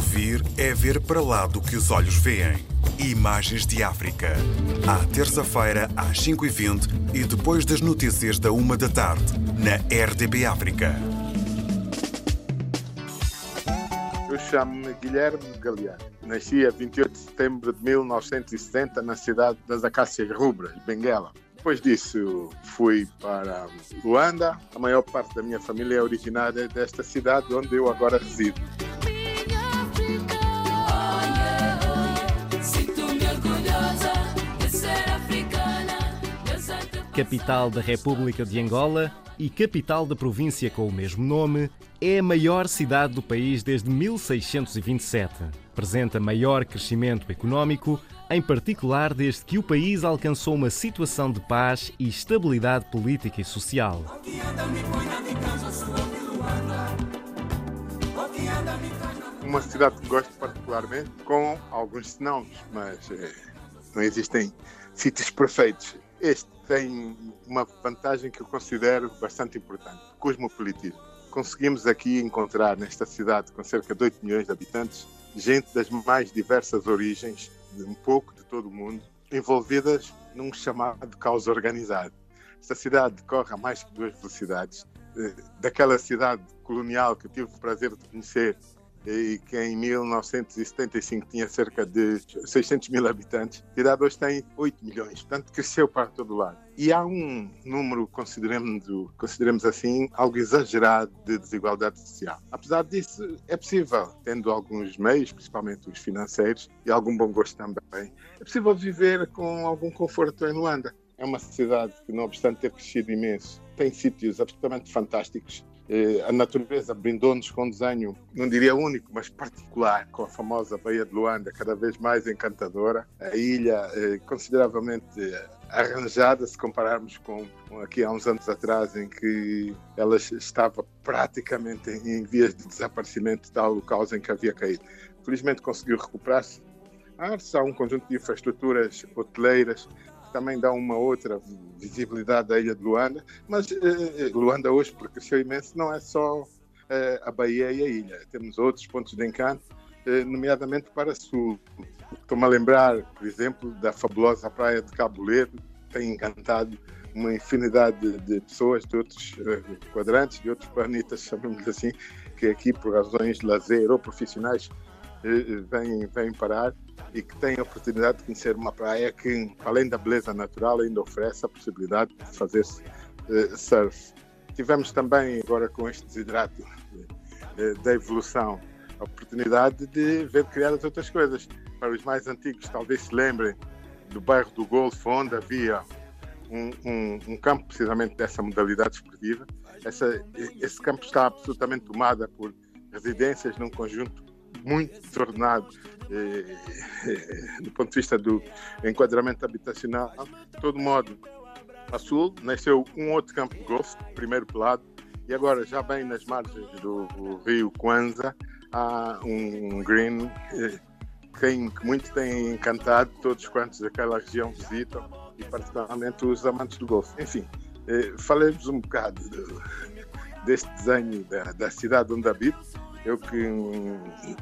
Ouvir é ver para lá do que os olhos veem. Imagens de África. À terça-feira, às 5h20 e depois das notícias da 1 da tarde, na RDB África. Eu chamo-me Guilherme Galeano. Nasci a 28 de setembro de 1970 na cidade das Acácias Rubras, Benguela. Depois disso, fui para Luanda. A maior parte da minha família é originária desta cidade, onde eu agora resido. Capital da República de Angola e capital da província com o mesmo nome, é a maior cidade do país desde 1627. Apresenta maior crescimento económico, em particular desde que o país alcançou uma situação de paz e estabilidade política e social. Uma cidade que gosto particularmente, com alguns senãos, mas eh, não existem sítios perfeitos. Este tem uma vantagem que eu considero bastante importante: cosmopolitismo. Conseguimos aqui encontrar nesta cidade com cerca de 8 milhões de habitantes gente das mais diversas origens, de um pouco de todo o mundo, envolvidas num chamado caos organizado. Esta cidade corre a mais que duas velocidades. Eh, daquela cidade colonial que eu tive o prazer de conhecer, e que em 1975 tinha cerca de 600 mil habitantes, a cidade hoje tem 8 milhões, portanto cresceu para todo lado. E há um número, consideremos, consideremos assim, algo exagerado de desigualdade social. Apesar disso, é possível, tendo alguns meios, principalmente os financeiros, e algum bom gosto também, é possível viver com algum conforto em Luanda. É uma cidade que, não obstante ter crescido imenso, tem sítios absolutamente fantásticos a natureza brindou-nos com um desenho, não diria único, mas particular, com a famosa Baía de Luanda, cada vez mais encantadora. A ilha eh, consideravelmente arranjada, se compararmos com aqui há uns anos atrás, em que ela estava praticamente em vias de desaparecimento, tal o caos em que havia caído. Felizmente conseguiu recuperar-se. Há um conjunto de infraestruturas hoteleiras também dá uma outra visibilidade à ilha de Luanda, mas eh, Luanda hoje, porque cresceu imenso, não é só eh, a Bahia e a ilha, temos outros pontos de encanto, eh, nomeadamente para sul. Estou-me a lembrar, por exemplo, da fabulosa praia de Cabo Ledo, tem encantado uma infinidade de, pessoas de outros eh, quadrantes, de outros planetas, chamamos assim, que aqui, por razões de lazer ou profissionais, eh, eh, vêm, vêm parar e que têm a oportunidade de conhecer uma praia que, além da beleza natural, ainda oferece a possibilidade de fazer uh, surf. Tivemos também, agora com este desidrato uh, da evolução, a oportunidade de ver criadas outras coisas. Para os mais antigos, talvez se lembrem do bairro do Golfo, onde havia um, um, um campo precisamente dessa modalidade esportiva. Essa, esse campo está absolutamente tomado por residências num conjunto muito desordenado eh, eh, do ponto de vista do enquadramento habitacional. De todo modo, a sul nasceu um outro campo de golfe, primeiro pelado, e agora, já bem nas margens do rio Kwanza, há um green eh, que, que muito tem encantado todos quantos daquela região visitam, e particularmente os amantes do golfe. Enfim, falemos um bocado do, deste desenho da, da cidade onde habito eu que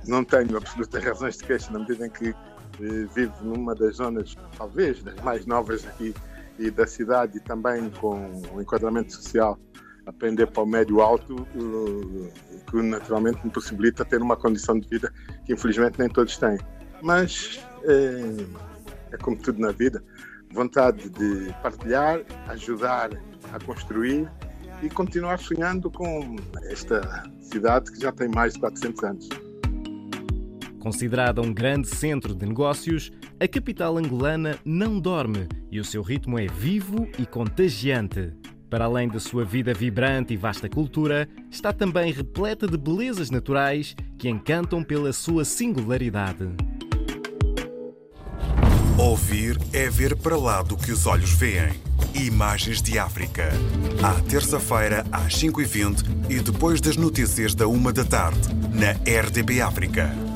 não tenho absolutas razões de queixa na medida em que eh, vivo numa das zonas, talvez, das mais novas aqui e da cidade e também com o enquadramento social a pender para o médio alto, eh, que naturalmente me possibilita ter uma condição de vida que infelizmente nem todos têm. Mas é, é como tudo na vida, vontade de partilhar, ajudar a construir e continuar sonhando com esta cidade que já tem mais de 400 anos. Considerada um grande centro de negócios, a capital angolana não dorme e o seu ritmo é vivo e contagiante. Para além da sua vida vibrante e vasta cultura, está também repleta de belezas naturais que encantam pela sua singularidade. Ouvir é ver para lá do que os olhos veem. Imagens de África. À terça-feira, às 5h20 e depois das notícias da 1 da tarde, na RDB África.